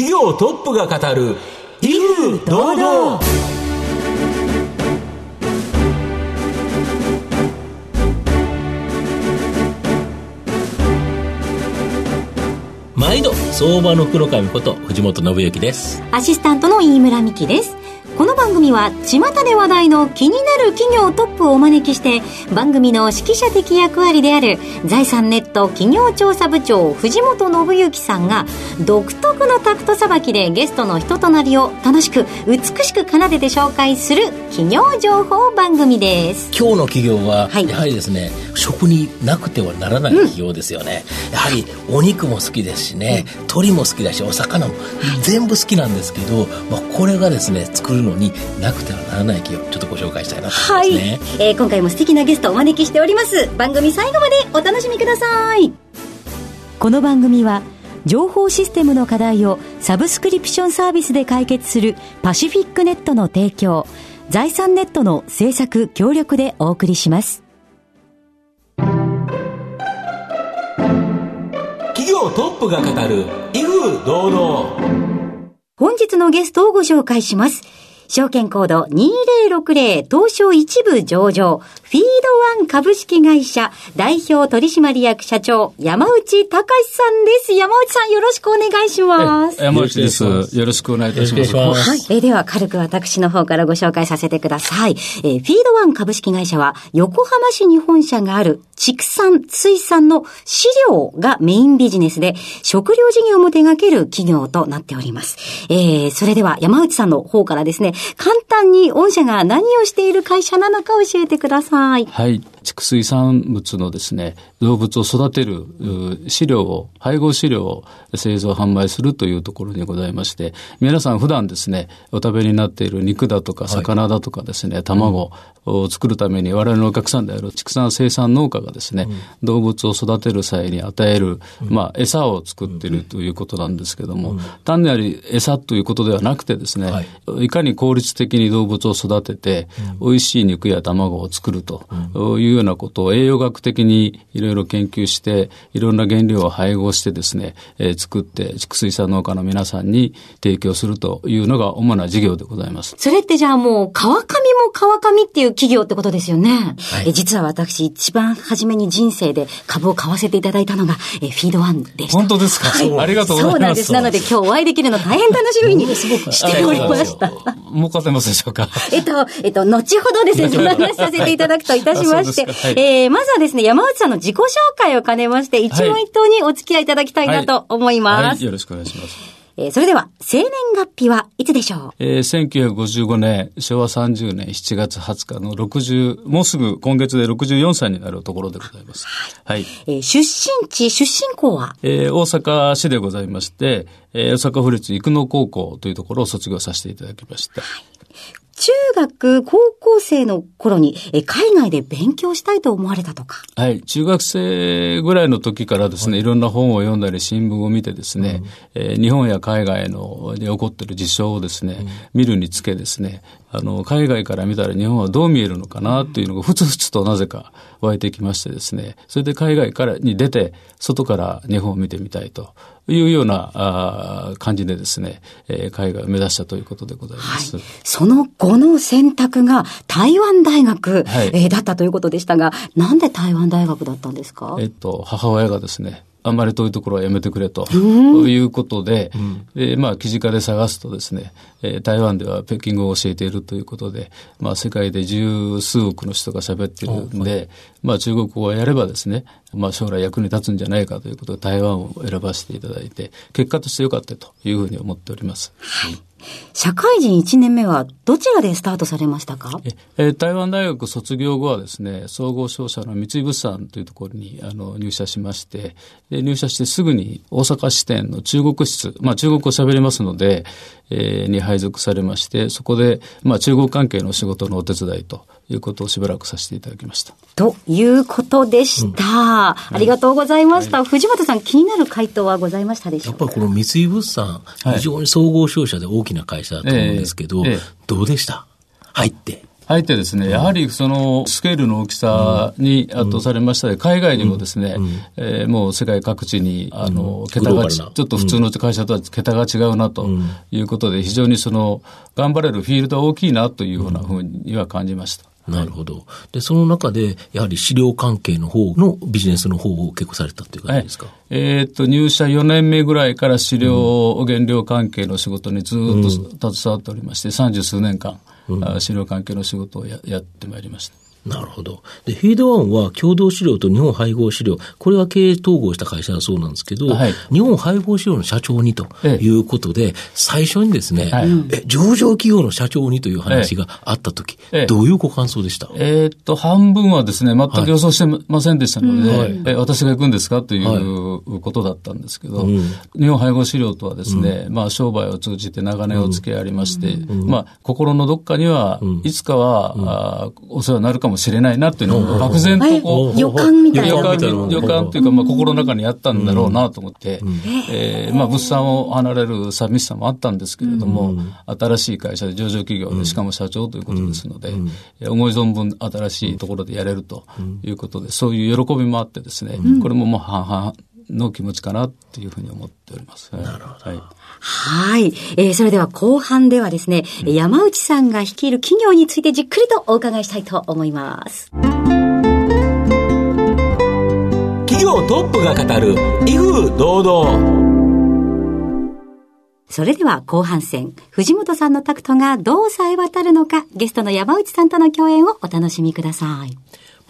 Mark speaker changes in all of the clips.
Speaker 1: 企業トップが語る威風堂々。毎度相場の黒髪こと藤本信之です。
Speaker 2: アシスタントの飯村美希です。この番組は巷で話題の気になる企業トップをお招きして番組の指揮者的役割である財産ネット企業調査部長藤本信之さんが独特のタクトさばきでゲストの人となりを楽しく美しく奏でて紹介する企業情報番組です。
Speaker 1: 今日の企業は、やはりですね、食になくてはならない企業ですよね、うん、やはりお肉も好きですしね、うん、鶏も好きだしお魚も全部好きなんですけど、まあ、これがですね作るのになくてはならない企業ちょっとご紹介したいなと思いますね、
Speaker 2: はい、えー、今回も素敵なゲストをお招きしております。番組最後までお楽しみください。この番組は情報システムの課題をサブスクリプションサービスで解決するパシフィックネットの提供財産ネットの制作協力でお送りします。
Speaker 1: 企業トップが語る威風堂々。
Speaker 2: 本日のゲストをご紹介します証券コード2060東証一部上場、フィードワン株式会社代表取締役社長、山内隆さんです。山内さんよろしくお願いします。
Speaker 3: 山内です。よろしくお願いいたします。は
Speaker 2: い。えでは、軽く私の方からご紹介させてください。えフィードワン株式会社は、横浜市に本社がある畜産、水産の飼料がメインビジネスで、食料事業も手掛ける企業となっております。えー、それでは山内さんの方からですね、簡単に御社が何をしている会社なのか教えてください。
Speaker 3: はい。畜水産物のですね、動物を育てる飼料を、配合飼料を製造販売するというところにございまして、皆さん普段ですね、お食べになっている肉だとか魚だとかですね、はい、卵を作るために我々のお客さんである畜産生産農家がですね、うん、動物を育てる際に与える、まあ、餌を作っているということなんですけども、うん、単なる餌ということではなくてですね、はい、いかに効率的に動物を育てて、うん、美味しい肉や卵を作るというようなことを栄養学的にいろいろ研究して、いろんな原料を配合してですね、えー、作って畜水産農家の皆さんに提供するというのが主な事業でございます。
Speaker 2: それってじゃあもう川上も川上っていう企業ってことですよね。はい、え実は私一番初めに人生で株を買わせていただいたのが、えフィードワンでした。
Speaker 3: 本当ですか、はい、ありがとうございます。そうなんです。
Speaker 2: なので今日お会いできるの大変楽しみにしておりました。
Speaker 3: 儲かってますでしょうか
Speaker 2: えっと、えっと、後ほどですね、お話しさせていただくといたしまして、はい、えー、まずはですね、山内さんの自己紹介を兼ねまして、一問一答にお付き合いいただきたいなと思います。はい、
Speaker 3: はい、よろしくお願いします。
Speaker 2: えー、それでは、生年月日はいつでしょう？
Speaker 3: えー、1955年、昭和30年7月20日の60、もうすぐ今月で64歳になるところでございます。はい。
Speaker 2: えー、出身地、出身校は？
Speaker 3: えー、大阪市でございまして、えー、大阪府立生野高校というところを卒業させていただきました。はい
Speaker 2: 中学、高校生の頃に、え海外で勉強したいと思われたとか。
Speaker 3: はい。中学生ぐらいの時からですね、はい、いろんな本を読んだり新聞を見てですね、うん、えー、日本や海外ので起こっている事象をですね、うん、見るにつけですね、あの、海外から見たら日本はどう見えるのかなというのがふつふつとなぜか湧いてきましてですね、それで海外からに出て、外から日本を見てみたいというようなあ感じでですね、えー、海外を目指したということでございます。はい、
Speaker 2: その後の選択が台湾大学、はい、えー、だったということでしたが、なんで台湾大学だったんですか？
Speaker 3: えっと、母親がですね、あんまり遠いところはやめてくれと。いうことで、うん、まあ、記事化で探すとですね、えー、台湾では北京語を教えているということで、まあ、世界で十数億の人が喋っているんで、まあ、中国語をやればですね、まあ、将来役に立つんじゃないかということで台湾を選ばせていただいて、結果としてよかったというふうに思っております。はい
Speaker 2: 社会人1年目はどちらでスタートされましたか？
Speaker 3: え台湾大学卒業後はですね、総合商社の三井物産というところにあの入社しまして、で入社してすぐに大阪支店の中国室、まあ中国語喋りますので、えー、に配属されまして、そこで、まあ中国関係の仕事のお手伝いということをしばらくさせていただきました。
Speaker 2: ということでした。うん。ありがとうございました、はい、藤本さん、気になる回答はございましたでしょう
Speaker 1: か？やっぱりこの三井物産、非常に総合商社で大きな会社だと思うんですけど、えーえ。ー、どうでした？入って。
Speaker 3: 入ってですね、やはりそのスケールの大きさに圧倒されました。で、海外にもですね、えー、もう世界各地に、あの、桁がち、ょっと普通の会社とは桁が違うなということで、非常にその、頑張れるフィールドは大きいなというようなふうには感じました。
Speaker 1: なるほど。で、その中で、やはり資料関係の方のビジネスの方を結構されたっていう感じですか、はい、
Speaker 3: えー、っと、入社4年目ぐらいから資料、原料関係の仕事にずっと携わっておりまして、三十数年間、うん、資料関係の仕事をややってまいりました。
Speaker 1: なるほど。で、フィードワンは共同資料と日本配合資料、これは経営統合した会社だそうなんですけど、はい、日本配合資料の社長にということで、ええ、最初にですね、はい、え、上場企業の社長にという話があったとき、え、どういうご感想でした？
Speaker 3: えー、っと、半分はですね、全く予想してませんでしたので、はい、え私が行くんですか？ということだったんですけど、うん、日本配合資料とはですね、うん、まあ、商売を通じて長年お付き合いありまして、うん、まあ、心のどっかには、いつかは、あお世話になるかもしれないなというのを漠然とこ
Speaker 2: う、予感みたいな。予感、
Speaker 3: 予感というか、まあ心の中にあったんだろうなと思って、えー、まあ物産を離れる寂しさもあったんですけれども、新しい会社で上場企業で、しかも社長ということですので、思い存分新しいところでやれるということで、そういう喜びもあってですね、これももう半々の気持ちかなっていうふうに思っております。
Speaker 1: なるほど。はい
Speaker 2: はい。えー、それでは後半ではですね、うん、山内さんが率いる企業についてじっくりとお伺いしたいと思います。
Speaker 1: 企業トップが語る、威風堂々。
Speaker 2: それでは後半戦、藤本さんのタクトがどうさえ渡るのか、ゲストの山内さんとの共演をお楽しみください。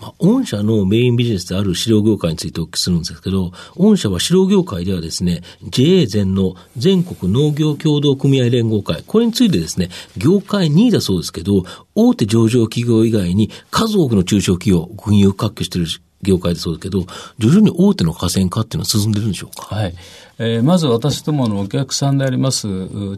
Speaker 1: まあ、御社のメインビジネスである飼料業界についてお聞きするんですけど、御社は飼料業界ではですね、JA 全農全国農業協同組合連合会、これについてですね、業界2位だそうですけど、大手上場企業以外に数多くの中小企業、軍友割拠している業界でそうですけど、徐々に大手の河川化っていうのは進んでるんでしょうか？
Speaker 3: はい。えー、まず私どものお客さんであります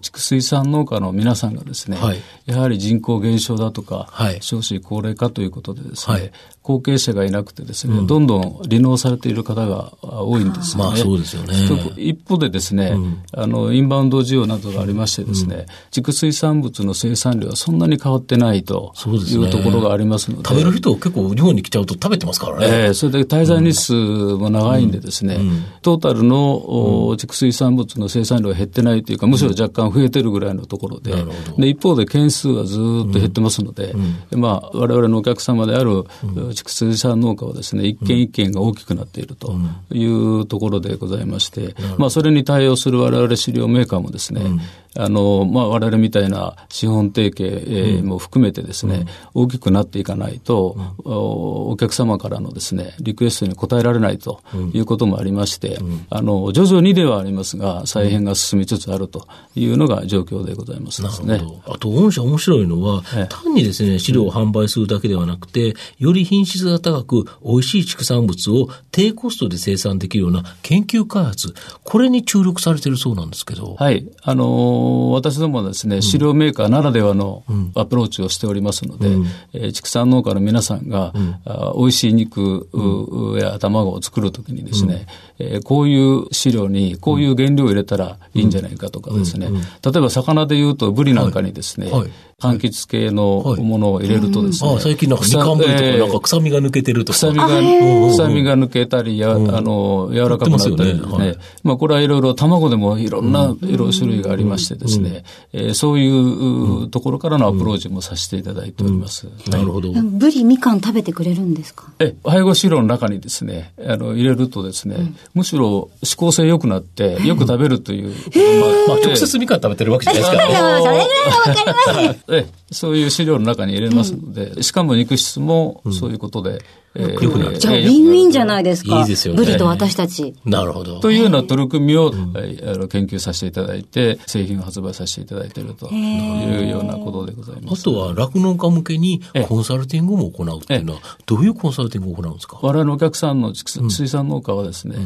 Speaker 3: 畜水産農家の皆さんがですね、はい、やはり人口減少だとか、はい、少子高齢化ということでですね、はい、後継者がいなくてですね、うん、どんどん離農されている方が多いんです
Speaker 1: よね。まあそうですよね。
Speaker 3: 一方でですね、うん、あの、インバウンド需要などがありましてですね、うん、畜水産物の生産量はそんなに変わってないというところがありますので。
Speaker 1: 食べる人結構日本に来ちゃうと食べてますからね。
Speaker 3: えー、それで滞在日数も長いんでですね、トータルの、畜水産物の生産量が減ってないというか、むしろ若干増えてるぐらいのところで、で一方で件数はずっと減ってますので、うん、まあ、我々のお客様である畜水産農家はですね、一軒一軒が大きくなっているというところでございまして、まあ、それに対応する我々飼料メーカーもですね、あの、まあ、我々みたいな資本提携も含めてですね、大きくなっていかないと、お客様からのですね、リクエストに応えられないということもありまして、あの、徐々にではありますが、再編が進みつつあるというのが状況でございますですね。
Speaker 1: あと、御社面白いのは、単にですね、飼料を販売するだけではなくて、より品質が高く、美味しい畜産物を低コストで生産できるような研究開発、これに注力されているそうなんですけど。
Speaker 3: はい。あのー、私どもはですね、飼料メーカーならではのアプローチをしておりますので、うん、えー、畜産農家の皆さんが、うん、あ美味しい肉、や卵を作るときにですね、うん、えー、こういう飼料にこういう原料を入れたらいいんじゃないかとかですね、例えば魚でいうとブリなんかにですね、はい。はい柑橘系のものを入れるとですね。
Speaker 1: はい、あ最近なんかみかんとかなんか臭みが抜けてるとか。
Speaker 3: 臭みが、臭みが抜けたり、や、あの、柔らかくなったりですね。ねまあこれはいろいろ卵でもいろんな色種類がありましてですね、えー、そういうところからのアプローチもさせていただいております。
Speaker 1: なるほど。
Speaker 2: ブリみかん食べてくれるんですか？
Speaker 3: え、配合飼料の中にですね、あの、入れるとですね、むしろ指向性良くなって、よく食べるという。
Speaker 1: まあ、直接みかん食べてるわけじゃないですか。それぐらい
Speaker 2: わかります。
Speaker 3: えそういう飼料の中に入れますので、うん、しかも肉質もそういうことで、
Speaker 2: うん、えー、じゃあ、ウィンウィンじゃないですか。
Speaker 1: いいですよね。
Speaker 2: ブリと私たち。
Speaker 1: なるほど。
Speaker 3: というような取り組みを、うん、あの研究させていただいて、製品を発売させていただいているというようなことでございます。
Speaker 1: あとは、酪農家向けにコンサルティングも行うっていうのは、どういうコンサルティングを行うんですか？
Speaker 3: 我々のお客さんの水産農家はですね、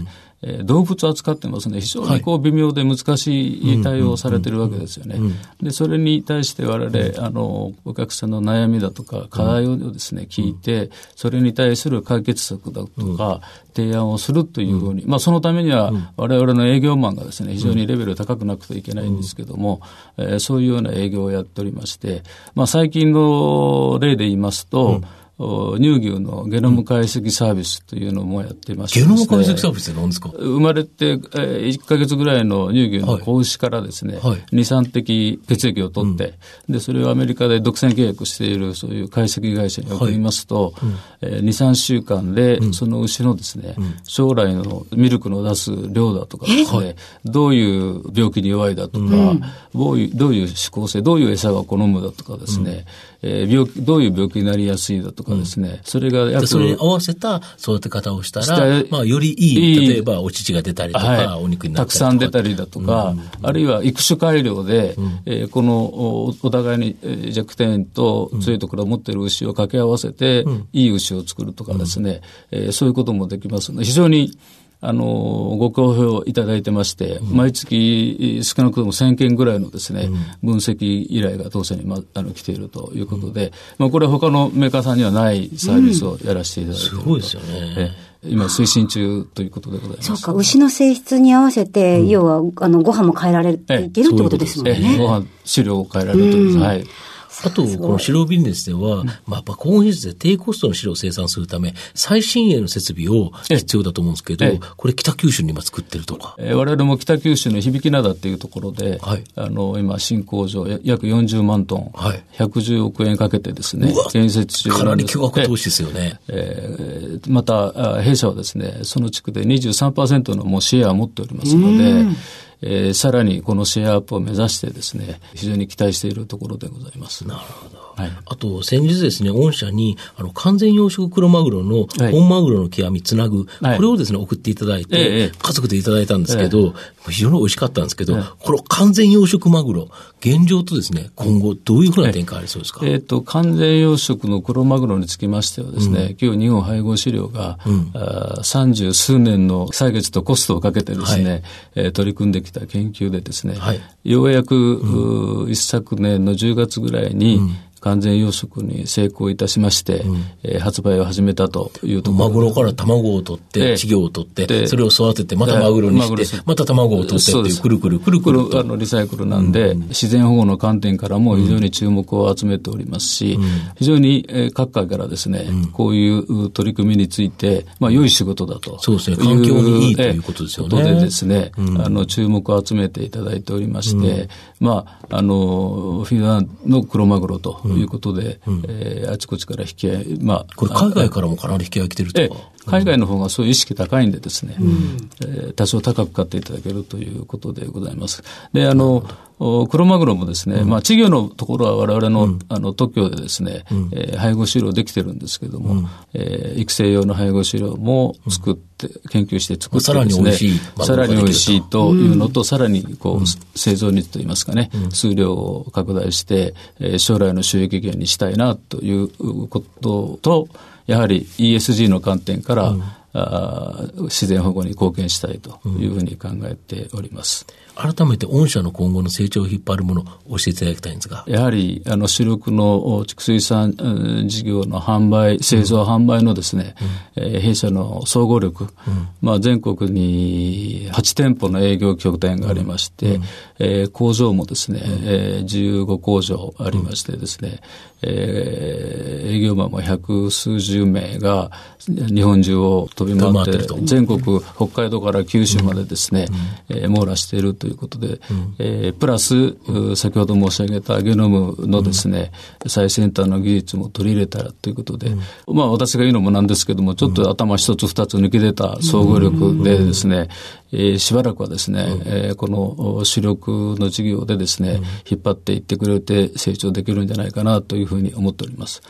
Speaker 3: えー、動物を扱ってますね、非常にこう微妙で難しい対応をされてるわけですよね。で、それに対して我々、あの、お客さんの悩みだとか課題をですね、聞いて、それに対対する解決策だとか、提案をするというふうに、まあ、そのためには、我々の営業マンがですね、非常にレベル高くなくてはいけないんですけども、えー、そういうような営業をやっておりまして、まあ、最近の例で言いますと、乳牛のゲノム解析サービスというのもやっていまして、
Speaker 1: ゲノム解析サービスって何ですか？
Speaker 3: 生まれて、えー、1か月ぐらいの乳牛の子牛からですね、はい。はい、2、3滴血液を取って、うん、で、それをアメリカで独占契約しているそういう解析会社に送りますと、はいうん、えー、2、3週間で、その牛のですね、うん、将来のミルクの出す量だとかですね、どういう病気に弱いだとか、どういう、どういう指向性、どういう餌が好むだとかですね、えー、病気、どういう病気になりやすいだとかですね、うん、それが
Speaker 1: 約それに合わせた育て方をしたら、まあ、よりいい、例えばお乳が出たりとか、はい、お肉にな
Speaker 3: ったりとか。たくさん出たりだとか、うん。あるいは育種改良で、うん、えー、このおお互いに弱点と強いところを持っている牛を掛け合わせて、うん、いい牛を作るとかですね、うん、えー、そういうこともできますので、非常にあの、ご好評いただいてまして、うん、毎月少なくとも1000件ぐらいのですね、うん、分析依頼が当社に、ま、あの来ているということで、うん、まあ、これは他のメーカーさんにはないサービスをやらせていただいている
Speaker 1: すごいですよね。
Speaker 3: 今推進中ということでございます。
Speaker 2: そうか、牛の性質に合わせて、要は、あの、ご飯も変えられていけるってことですもんね。
Speaker 3: ご飯、飼料を変えられるということです。はい。
Speaker 1: あと、この白ビジネスでは、まあ、やっ高温技術で低コストの飼料を生産するため、最新鋭の設備を必要だと思うんですけど、これ北九州に今作ってるとか。
Speaker 3: えー、我々も北九州の響灘っていうところで、はい、あの、今、新工場、約40万トン、はい、110億円かけてですね、建設
Speaker 1: 中かなり巨額投資ですよね。
Speaker 3: えー、また、弊社はですね、その地区で23%のもうシェアを持っておりますので、えー、さらにこのシェアアップを目指してですね、非常に期待しているところでございます。
Speaker 1: なるほど。はい、あと、先日ですね、御社に、あの、完全養殖黒マグロの本マグロの極みつなぐ、はい、これをですね、送っていただいて、ええ、家族でいただいたんですけど、え、非常に美味しかったんですけど、この完全養殖マグロ、現状とですね、今後どういうふうな展開ありそうですか、
Speaker 3: えっ、ー、と、完全養殖の黒マグロにつきましてはですね、うん、今日日本配合飼料が、三、う、十、ん、数年の歳月とコストをかけてですね、はい、えー、取り組んできた研究でですね、はい、ようやく、うん、一昨年の10月ぐらいに、うん完全養殖に成功いたしまして、うん、えー、発売を始めたというとこ
Speaker 1: ろ。マグロから卵を取って、稚魚を取って、それを育てて、またマグロにして、また卵を取ってっていう、くるくるくるくる
Speaker 3: あのリサイクルなんで、うん、自然保護の観点からも非常に注目を集めておりますし、うん、非常に、えー、各界からですね、こういう取り組みについて、まあ、良い仕事だと。
Speaker 1: そうですね、環境にいいということですよね。
Speaker 3: でですね、あの、注目を集めていただいておりまして、まあ、あの、フィンランドの黒マグロということで、うん、えー、あちこちから引き合い、ま
Speaker 1: あ、これ海外からもかなり引き合い来てるとか。
Speaker 3: 海外の方がそういう意識高いんでですね、うん、えー、多少高く買っていただけるということでございます。で、あの、クロマグロもですね、うん、まあ、稚魚のところは我々の、うん、あの、特許でですね、うん、えー、配合飼料できてるんですけども、うん、えー、育成用の配合飼料も作って、研究して作ってですね、さらに美味しいと。いうのと、さらにこう、製造率といいますかね、数量を拡大して、えー、将来の収益源にしたいなということと、やはり ESG の観点から、あ自然保護に貢献したいというふうに考えております。
Speaker 1: 改めて御社の今後の成長を引っ張るものを教えていただきたいんですが。
Speaker 3: やはり、あの、主力の畜水産事業の販売、製造販売のですね、うん、えー、弊社の総合力、うん、まあ、全国に8店舗の営業拠点がありまして、うん、えー、工場もですね、うん、えー、15工場ありましてですね、えー、営業マンも百数十名が日本中を飛び回って、全国、北海道から九州までですね、うん、えー、網羅しているということで、うん、えー、プラス、先ほど申し上げたゲノムのですね、うん、最先端の技術も取り入れたらということで、うん、まあ私が言うのもなんですけども、ちょっと頭一つ二つ抜き出た総合力でですね、えー、しばらくはですね、うん、えー、この主力の事業でですね、うん、引っ張っていってくれて成長できるんじゃないかなというふうに思っております。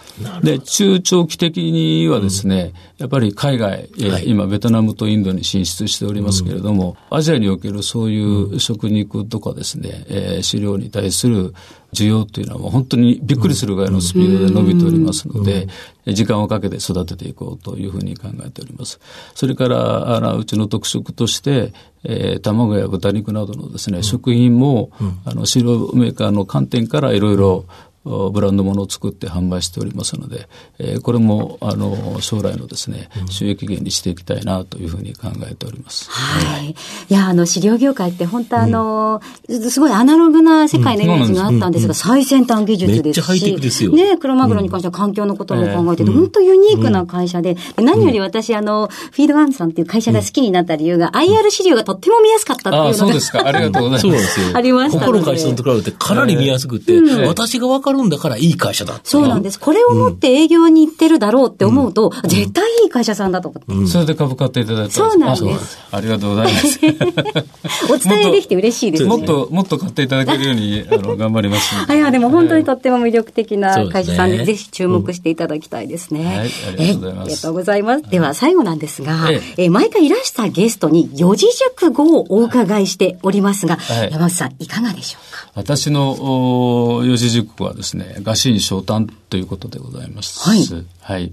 Speaker 3: で、中長期的にはですね、うん、やっぱり海外、えー、はい、今ベトナムとインドに進出しておりますけれども、アジアにおけるそういう食肉とかですね、えー、飼料に対する需要というのは本当にびっくりするぐらいのスピードで伸びておりますので、時間をかけて育てていこうというふうに考えております。それから、あのうちの特色として、えー、卵や豚肉などのですね、食品も、あの、飼料メーカーの観点からいろいろブランドものを作って販売しておりますので、えー、これも、あの、将来のですね、収益源にしていきたいなというふうに考えております。
Speaker 2: はい。いや、あの、飼料業界って本当あの、うん、すごいアナログな世界のイメージがあったんですが、最先端技術ですし。めっちゃハイテクですよ。ね、クロマグロに関しては環境のことも考えて、うん、本当ユニークな会社で、何より私、あの、フィードワンさんっていう会社が好きになった理由が、IR 資料がとっても見やすかったっていうのが。あ、
Speaker 3: そうですか。ありがとうございます。そうなんですよ。
Speaker 2: ありました。
Speaker 1: 他の会社と比べてかなり見やすくて、私がわかるんだからいい会社だ
Speaker 2: そうなんです。これを持って営業に行ってるだろうって思うと、絶対いい会社さんだと思
Speaker 3: って。それで株買っていただいた
Speaker 2: そうなんです。
Speaker 3: ありがとうございます。
Speaker 2: お伝えできて嬉しいです
Speaker 3: もっと、もっと買っていただけるように、あの、頑張ります。
Speaker 2: いや、でも本当にとっても魅力的な会社さんで、ぜひ注目していただきたいですね。はい、
Speaker 3: ありがとうございます。あり
Speaker 2: がとうございます。では、最後なんですが、え毎回いらしたゲストに四字熟語をお伺いしておりますが、山内さん、いかがでしょうか？
Speaker 3: 私の四字熟語はですね、餓心昇胆ということでございます。
Speaker 2: はい。はい。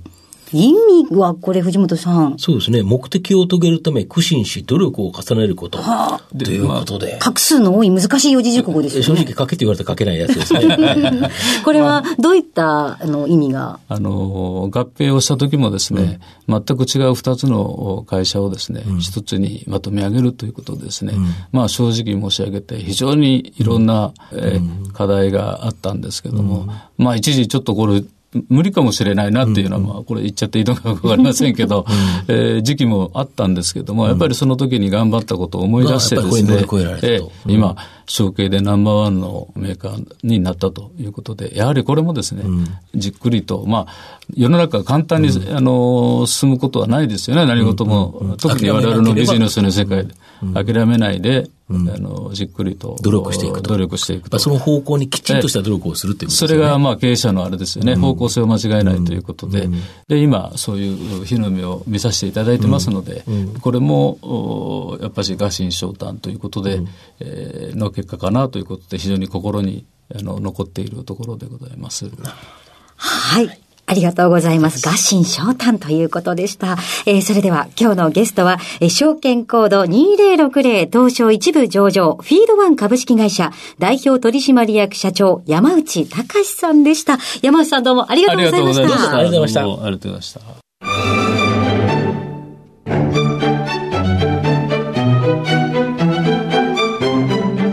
Speaker 2: 意味はこれ藤本さん。
Speaker 1: そうですね。目的を遂げるため苦心し努力を重ねること。はあ、ということで。
Speaker 2: 画数の多い難しい四字熟語ですね。
Speaker 1: 正直書けって言われたら書けないやつですね。
Speaker 2: これはどういったあの意味が？
Speaker 3: あの、合併をした時もですね、うん、全く違う二つの会社をですね、一、うん、つにまとめ上げるということですね。うん、まあ正直申し上げて非常にいろんな、えー、課題があったんですけども、まあ一時ちょっとこれ無理かもしれないなっていうのは、まあ、これ言っちゃっていいのかわかりませんけど、えー、時期もあったんですけども、やっぱりその時に頑張ったことを思い出してですね、えー、今、承継でナンバーワンのメーカーになったということで、やはりこれもですね、じっくりと、まあ、世の中簡単に、あの、進むことはないですよね、何事も。特に我々のビジネスの世界で。諦めないで、あの、じっくりと。
Speaker 1: 努力していく
Speaker 3: と。努力していくと。
Speaker 1: その方向にきちんとした努力をするっていうことですね。
Speaker 3: それが、まあ、経営者のあれですよね。方向性を間違えないということで。で、今、そういう日の目を見させていただいてますので、これも、やっぱり餓心昇胆ということで、えの結果かなということで、非常に心にあの残っているところでございます。
Speaker 2: はい。ありがとうございます。合心昇胆ということでした。えー、それでは今日のゲストは、えー、証券コード2060東証一部上場、フィードワン株式会社代表取締役社長、山内隆さんでした。山内さんどうもありがとうございました。ありがとう
Speaker 3: ございました。ありがとうございました。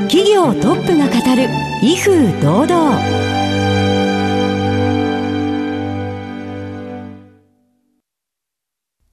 Speaker 2: 企業トップが語る、威風堂々。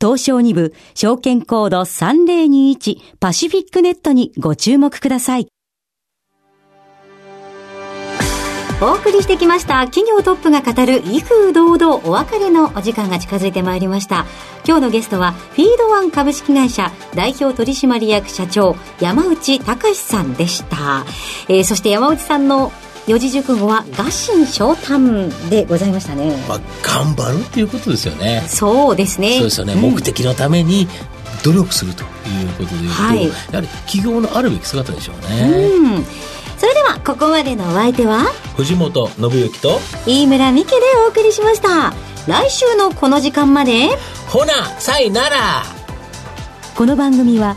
Speaker 2: 東証2部、証券コード3021パシフィックネットにご注目ください。お送りしてきました。企業トップが語る威風堂々お別れのお時間が近づいてまいりました。今日のゲストはフィードワン株式会社代表取締役社長山内隆さんでした、えー、そして山内さんの四字熟語は餓心昇胆でございましたね。
Speaker 1: まあ、頑張るっていうことですよね。
Speaker 2: そうですね。
Speaker 1: そうですよね。うん、目的のために努力するということでいうと、はい、やはり企業のあるべき姿でしょうね。うん
Speaker 2: それではここまでのお相手は
Speaker 1: 藤本信之と
Speaker 2: 飯村美希でお送りしました来週のこの時間まで
Speaker 1: ほなさいなら
Speaker 2: この番組は